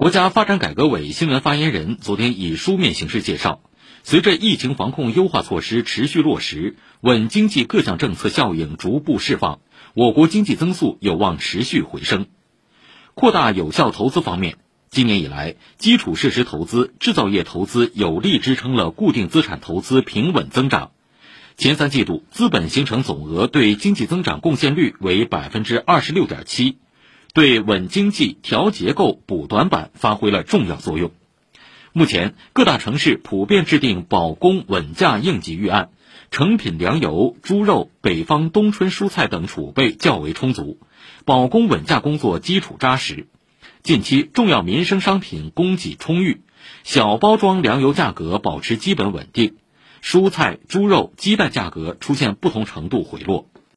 国家发展改革委新闻发言人昨天以书面形式介绍，随着疫情防控优化措施持续落实，稳经济各项政策效应逐步释放，我国经济增速有望持续回升。扩大有效投资方面，今年以来，基础设施投资、制造业投资有力支撑了固定资产投资平稳增长。前三季度资本形成总额对经济增长贡献率为百分之二十六点七，对稳经济、调结构、补短板发挥了重要作用。目前，各大城市普遍制定保供稳价应急预案，成品粮油、猪肉、北方冬春蔬菜等储备较为充足，保供稳价工作基础扎实。近期，重要民生商品供给充裕，小包装粮油价格保持基本稳定。蔬菜、猪肉、鸡蛋价格出现不同程度回落。